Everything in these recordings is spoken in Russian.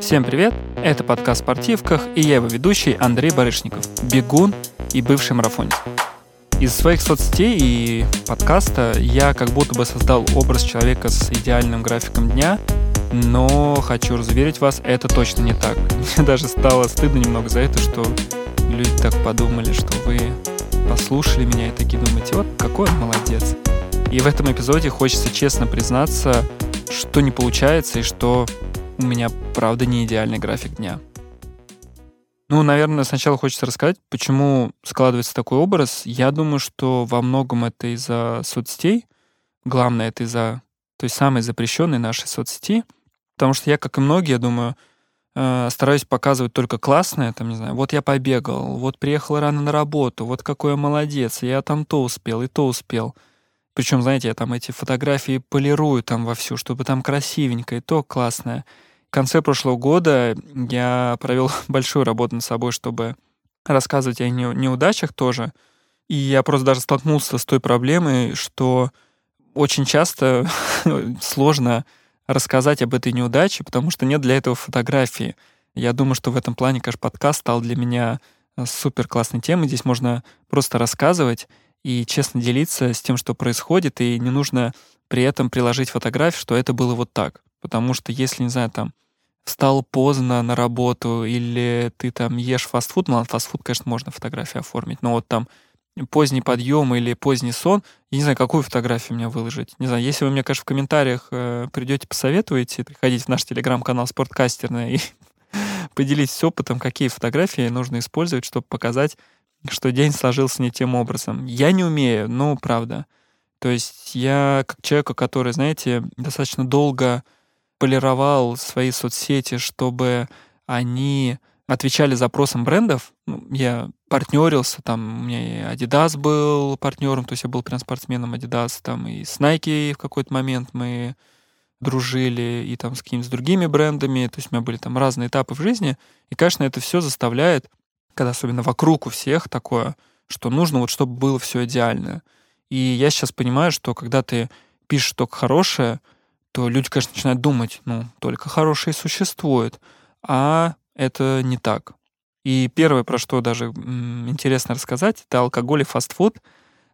Всем привет! Это подкаст «Спортивках» и я его ведущий Андрей Барышников, бегун и бывший марафонец. Из своих соцсетей и подкаста я как будто бы создал образ человека с идеальным графиком дня, но хочу разуверить вас, это точно не так. Мне даже стало стыдно немного за это, что люди так подумали, что вы послушали меня и такие думаете, вот какой он молодец. И в этом эпизоде хочется честно признаться, что не получается и что у меня, правда, не идеальный график дня. Ну, наверное, сначала хочется рассказать, почему складывается такой образ. Я думаю, что во многом это из-за соцсетей. Главное, это из-за той самой запрещенной нашей соцсети. Потому что я, как и многие, я думаю, э, стараюсь показывать только классное, там, не знаю, вот я побегал, вот приехал рано на работу, вот какой я молодец, я там то успел и то успел. Причем, знаете, я там эти фотографии полирую там вовсю, чтобы там красивенько и то классное. В конце прошлого года я провел большую работу над собой, чтобы рассказывать о неудачах тоже. И я просто даже столкнулся с той проблемой, что очень часто сложно рассказать об этой неудаче, потому что нет для этого фотографии. Я думаю, что в этом плане, конечно, подкаст стал для меня э, супер классной темой. Здесь можно просто рассказывать и честно делиться с тем, что происходит, и не нужно при этом приложить фотографию, что это было вот так. Потому что если, не знаю, там, встал поздно на работу, или ты там ешь фастфуд, ну, фастфуд, конечно, можно фотографию оформить, но вот там поздний подъем или поздний сон, я не знаю, какую фотографию мне выложить. Не знаю, если вы мне, конечно, в комментариях э, придете, посоветуете, приходите в наш телеграм-канал Спорткастерная и поделитесь опытом, какие фотографии нужно использовать, чтобы показать, что день сложился не тем образом. Я не умею, ну, правда. То есть я как человек, который, знаете, достаточно долго полировал свои соцсети, чтобы они отвечали запросам брендов. Ну, я партнерился, там у меня и Adidas был партнером, то есть я был прям спортсменом Adidas, там и с Nike в какой-то момент мы дружили, и там с какими-то другими брендами, то есть у меня были там разные этапы в жизни, и, конечно, это все заставляет когда особенно вокруг у всех такое, что нужно вот, чтобы было все идеально. И я сейчас понимаю, что когда ты пишешь только хорошее, то люди, конечно, начинают думать, ну, только хорошее существует. А это не так. И первое, про что даже интересно рассказать, это алкоголь и фастфуд.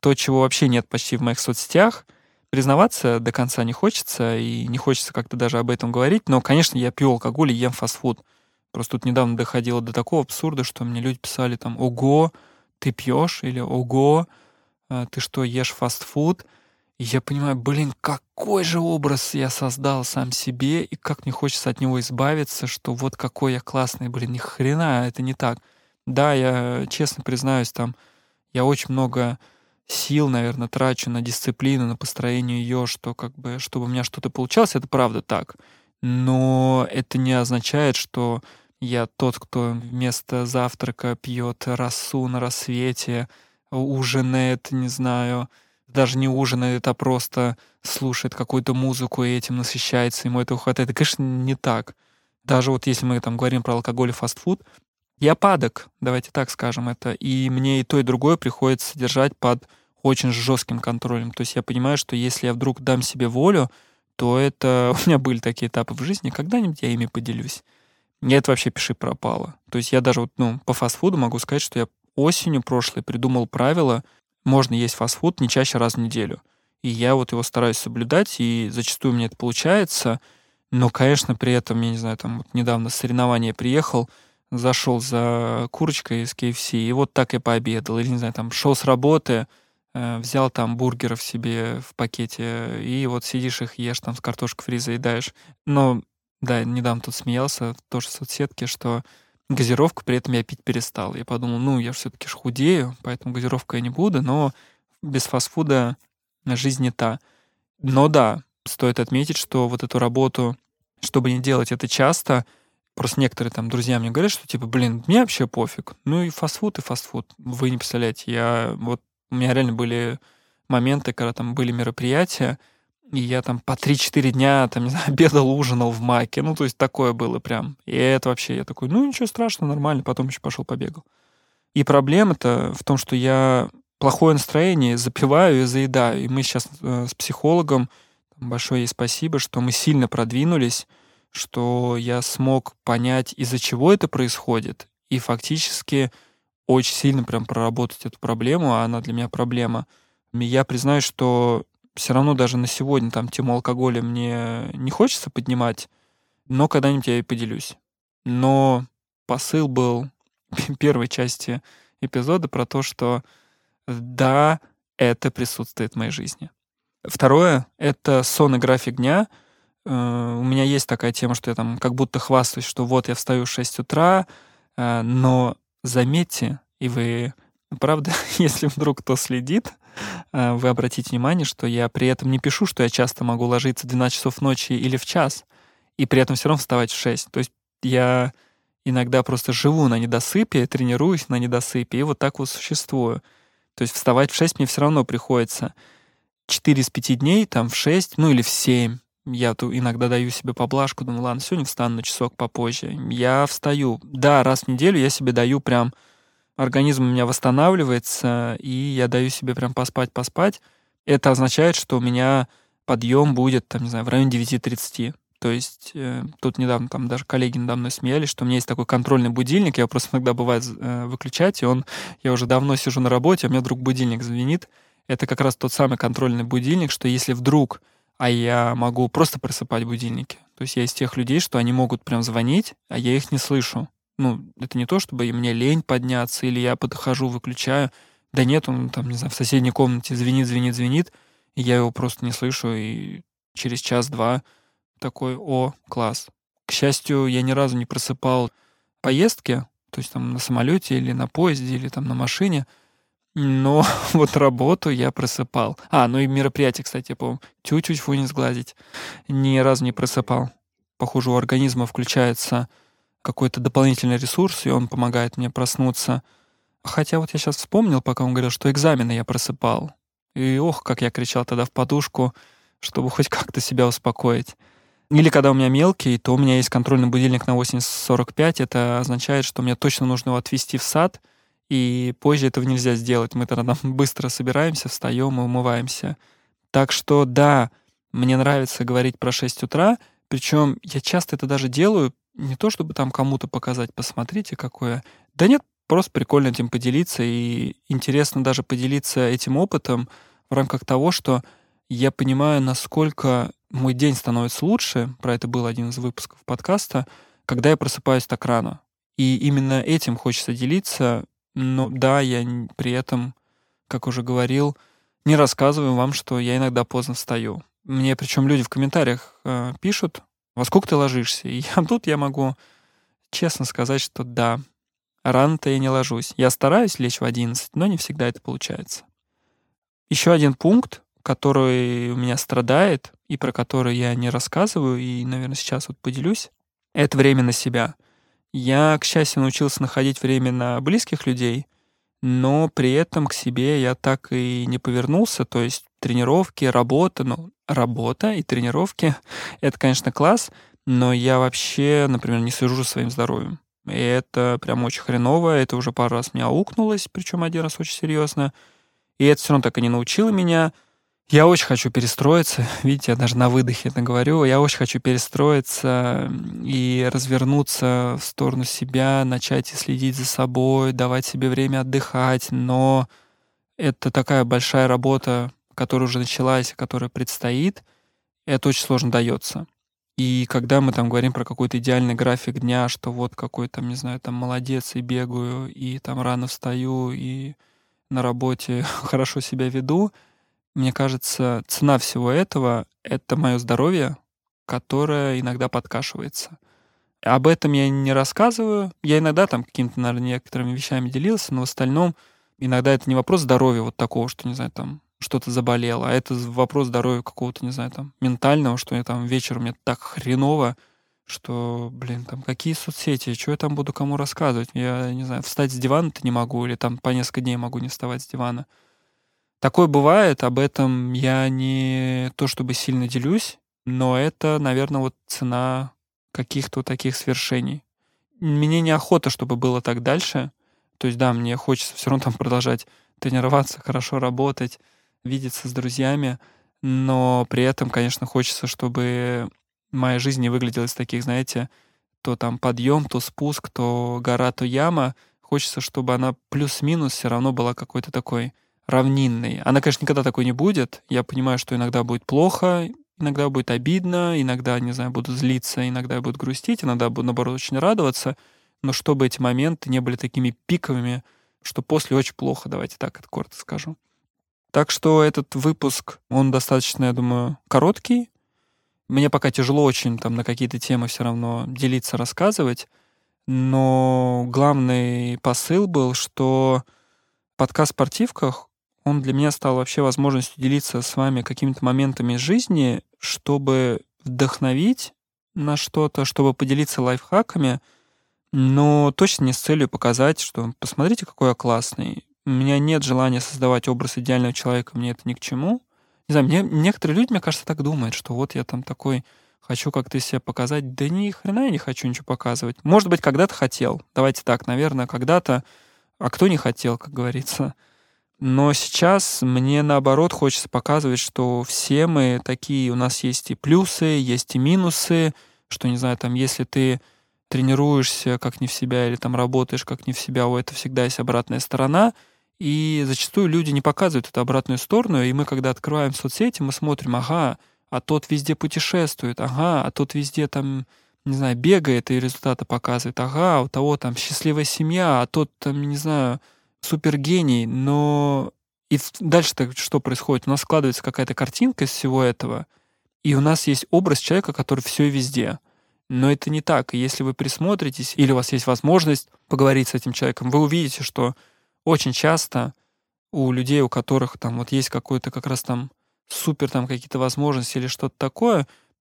То, чего вообще нет почти в моих соцсетях. Признаваться до конца не хочется, и не хочется как-то даже об этом говорить. Но, конечно, я пью алкоголь и ем фастфуд. Просто тут недавно доходило до такого абсурда, что мне люди писали там «Ого, ты пьешь?» или «Ого, а, ты что, ешь фастфуд?» И я понимаю, блин, какой же образ я создал сам себе, и как мне хочется от него избавиться, что вот какой я классный, блин, ни хрена, это не так. Да, я честно признаюсь, там, я очень много сил, наверное, трачу на дисциплину, на построение ее, что как бы, чтобы у меня что-то получалось, это правда так. Но это не означает, что я тот, кто вместо завтрака пьет росу на рассвете, ужинает, не знаю, даже не ужинает, а просто слушает какую-то музыку и этим насыщается, ему этого хватает. Это, конечно, не так. Даже вот если мы там говорим про алкоголь и фастфуд, я падок, давайте так скажем это, и мне и то, и другое приходится содержать под очень жестким контролем. То есть я понимаю, что если я вдруг дам себе волю, то это... У меня были такие этапы в жизни, когда-нибудь я ими поделюсь. И это вообще пиши пропало. То есть я даже вот, ну, по фастфуду могу сказать, что я осенью прошлой придумал правило, можно есть фастфуд не чаще раз в неделю. И я вот его стараюсь соблюдать, и зачастую мне это получается. Но, конечно, при этом, я не знаю, там вот недавно соревнование приехал, зашел за курочкой из KFC, и вот так я пообедал. Или, не знаю, там шел с работы, э, взял там бургеров себе в пакете, и вот сидишь их ешь там с картошкой фри заедаешь. Но да, недавно тут смеялся, тоже в соцсетке, что газировку при этом я пить перестал. Я подумал, ну, я все-таки ж худею, поэтому газировку я не буду, но без фастфуда жизнь не та. Но да, стоит отметить, что вот эту работу, чтобы не делать это часто, просто некоторые там друзья мне говорят, что типа, блин, мне вообще пофиг. Ну и фастфуд, и фастфуд. Вы не представляете, я вот, у меня реально были моменты, когда там были мероприятия, и я там по 3-4 дня, там, не знаю, обедал, ужинал в маке. Ну, то есть такое было прям. И это вообще, я такой, ну, ничего страшного, нормально. Потом еще пошел побегал. И проблема-то в том, что я плохое настроение запиваю и заедаю. И мы сейчас э, с психологом, большое ей спасибо, что мы сильно продвинулись, что я смог понять, из-за чего это происходит, и фактически очень сильно прям проработать эту проблему, а она для меня проблема. Я признаю, что все равно даже на сегодня там тему алкоголя мне не хочется поднимать, но когда-нибудь я и поделюсь. Но посыл был первой части эпизода про то, что да, это присутствует в моей жизни. Второе — это сон и график дня. Э, у меня есть такая тема, что я там как будто хвастаюсь, что вот я встаю в 6 утра, э, но заметьте, и вы, правда, если вдруг кто следит, вы обратите внимание, что я при этом не пишу, что я часто могу ложиться в 12 часов ночи или в час, и при этом все равно вставать в 6. То есть я иногда просто живу на недосыпе, тренируюсь на недосыпе, и вот так вот существую. То есть вставать в 6 мне все равно приходится. 4 из 5 дней, там в 6, ну или в 7. Я тут иногда даю себе поблажку, думаю, ладно, сегодня встану на часок попозже. Я встаю. Да, раз в неделю я себе даю прям... Организм у меня восстанавливается, и я даю себе прям поспать-поспать. Это означает, что у меня подъем будет, там, не знаю, в районе 9.30. То есть э, тут недавно там даже коллеги надо мной смеялись, что у меня есть такой контрольный будильник, я просто иногда бывает э, выключать, и он, я уже давно сижу на работе, а у меня вдруг будильник звенит. Это как раз тот самый контрольный будильник, что если вдруг, а я могу просто просыпать будильники, то есть я из тех людей, что они могут прям звонить, а я их не слышу. Ну, это не то, чтобы мне лень подняться, или я подхожу, выключаю. Да нет, он там, не знаю, в соседней комнате звенит, звенит, звенит, и я его просто не слышу, и через час-два такой, о, класс. К счастью, я ни разу не просыпал поездки, то есть там на самолете или на поезде, или там на машине, но вот работу я просыпал. А, ну и мероприятие, кстати, я помню. Тю-тю фу не сглазить. Ни разу не просыпал. Похоже, у организма включается какой-то дополнительный ресурс, и он помогает мне проснуться. Хотя вот я сейчас вспомнил, пока он говорил, что экзамены я просыпал. И ох, как я кричал тогда в подушку, чтобы хоть как-то себя успокоить. Или когда у меня мелкий, то у меня есть контрольный будильник на 8.45. Это означает, что мне точно нужно его отвезти в сад, и позже этого нельзя сделать. Мы тогда быстро собираемся, встаем и умываемся. Так что да, мне нравится говорить про 6 утра, причем я часто это даже делаю не то, чтобы там кому-то показать, посмотрите, какое. Да нет, просто прикольно этим поделиться, и интересно даже поделиться этим опытом в рамках того, что я понимаю, насколько мой день становится лучше, про это был один из выпусков подкаста, когда я просыпаюсь так рано. И именно этим хочется делиться, но да, я при этом, как уже говорил, не рассказываю вам, что я иногда поздно встаю. Мне причем люди в комментариях э, пишут, во сколько ты ложишься? И я, тут я могу честно сказать, что да, рано-то я не ложусь. Я стараюсь лечь в 11, но не всегда это получается. Еще один пункт, который у меня страдает, и про который я не рассказываю, и, наверное, сейчас вот поделюсь, это время на себя. Я, к счастью, научился находить время на близких людей, но при этом к себе я так и не повернулся, то есть тренировки, работа, ну, работа и тренировки — это, конечно, класс, но я вообще, например, не слежу за своим здоровьем. И это прям очень хреново, это уже пару раз меня аукнулось, причем один раз очень серьезно. И это все равно так и не научило меня — я очень хочу перестроиться. Видите, я даже на выдохе это говорю. Я очень хочу перестроиться и развернуться в сторону себя, начать следить за собой, давать себе время отдыхать. Но это такая большая работа, которая уже началась, которая предстоит. Это очень сложно дается. И когда мы там говорим про какой-то идеальный график дня, что вот какой там, не знаю, там молодец и бегаю, и там рано встаю, и на работе хорошо себя веду — мне кажется, цена всего этого — это мое здоровье, которое иногда подкашивается. Об этом я не рассказываю. Я иногда там какими-то, наверное, некоторыми вещами делился, но в остальном иногда это не вопрос здоровья вот такого, что, не знаю, там что-то заболело, а это вопрос здоровья какого-то, не знаю, там, ментального, что я там вечером мне так хреново, что, блин, там, какие соцсети, что я там буду кому рассказывать? Я, не знаю, встать с дивана-то не могу, или там по несколько дней могу не вставать с дивана. Такое бывает, об этом я не то чтобы сильно делюсь, но это, наверное, вот цена каких-то таких свершений. Мне неохота, чтобы было так дальше. То есть, да, мне хочется все равно там продолжать тренироваться, хорошо работать, видеться с друзьями, но при этом, конечно, хочется, чтобы моя жизнь не выглядела из таких, знаете, то там подъем, то спуск, то гора, то яма. Хочется, чтобы она плюс-минус все равно была какой-то такой равнинной. Она, конечно, никогда такой не будет. Я понимаю, что иногда будет плохо, иногда будет обидно, иногда, не знаю, буду злиться, иногда я буду грустить, иногда буду, наоборот, очень радоваться. Но чтобы эти моменты не были такими пиковыми, что после очень плохо, давайте так это коротко скажу. Так что этот выпуск, он достаточно, я думаю, короткий. Мне пока тяжело очень там на какие-то темы все равно делиться, рассказывать. Но главный посыл был, что подкаст «Спортивках», он для меня стал вообще возможностью делиться с вами какими-то моментами жизни, чтобы вдохновить на что-то, чтобы поделиться лайфхаками, но точно не с целью показать, что посмотрите, какой я классный, у меня нет желания создавать образ идеального человека, мне это ни к чему. Не знаю, мне, некоторые люди, мне кажется, так думают, что вот я там такой хочу как-то себя показать. Да ни хрена я не хочу ничего показывать. Может быть, когда-то хотел. Давайте так, наверное, когда-то. А кто не хотел, как говорится. Но сейчас мне наоборот хочется показывать, что все мы такие, у нас есть и плюсы, есть и минусы, что, не знаю, там, если ты тренируешься как не в себя или там работаешь как не в себя, у этого всегда есть обратная сторона — и зачастую люди не показывают эту обратную сторону, и мы, когда открываем соцсети, мы смотрим, ага, а тот везде путешествует, ага, а тот везде там, не знаю, бегает и результаты показывает, ага, у того там счастливая семья, а тот там, не знаю, супергений, но и дальше-то что происходит? У нас складывается какая-то картинка из всего этого, и у нас есть образ человека, который все и везде. Но это не так. И если вы присмотритесь, или у вас есть возможность поговорить с этим человеком, вы увидите, что очень часто у людей, у которых там вот есть какой-то как раз там супер там какие-то возможности или что-то такое,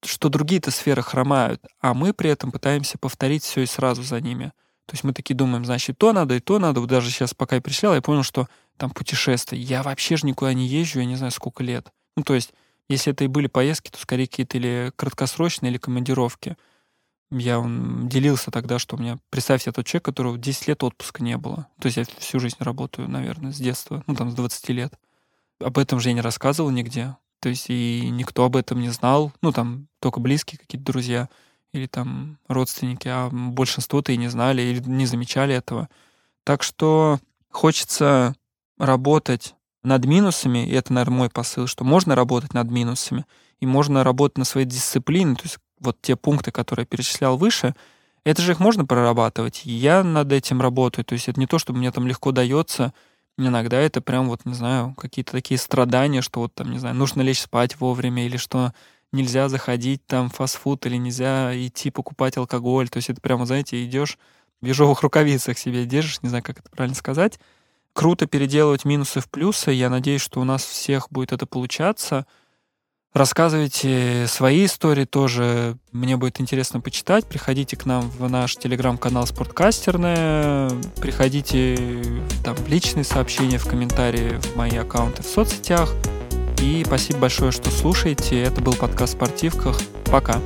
что другие-то сферы хромают, а мы при этом пытаемся повторить все и сразу за ними. То есть мы такие думаем, значит, то надо и то надо. Вот даже сейчас, пока я пришел, я понял, что там путешествия. Я вообще же никуда не езжу, я не знаю, сколько лет. Ну, то есть, если это и были поездки, то скорее какие-то или краткосрочные, или командировки. Я делился тогда, что у меня, представьте, тот человек, которого 10 лет отпуска не было. То есть я всю жизнь работаю, наверное, с детства, ну там с 20 лет. Об этом же я не рассказывал нигде. То есть и никто об этом не знал. Ну там только близкие какие-то друзья или там родственники, а большинство-то и не знали или не замечали этого. Так что хочется работать над минусами, и это, наверное, мой посыл, что можно работать над минусами, и можно работать на своей дисциплине, то есть вот те пункты, которые я перечислял выше, это же их можно прорабатывать. Я над этим работаю. То есть это не то, чтобы мне там легко дается. Иногда это прям вот, не знаю, какие-то такие страдания, что вот там, не знаю, нужно лечь спать вовремя или что нельзя заходить там в фастфуд или нельзя идти покупать алкоголь. То есть это прямо, знаете, идешь в ежовых рукавицах себе держишь, не знаю, как это правильно сказать. Круто переделывать минусы в плюсы. Я надеюсь, что у нас всех будет это получаться. Рассказывайте свои истории тоже. Мне будет интересно почитать. Приходите к нам в наш телеграм-канал Спорткастерная. Приходите там в личные сообщения, в комментарии в мои аккаунты в соцсетях. И спасибо большое, что слушаете. Это был подкаст «Спортивках». Пока.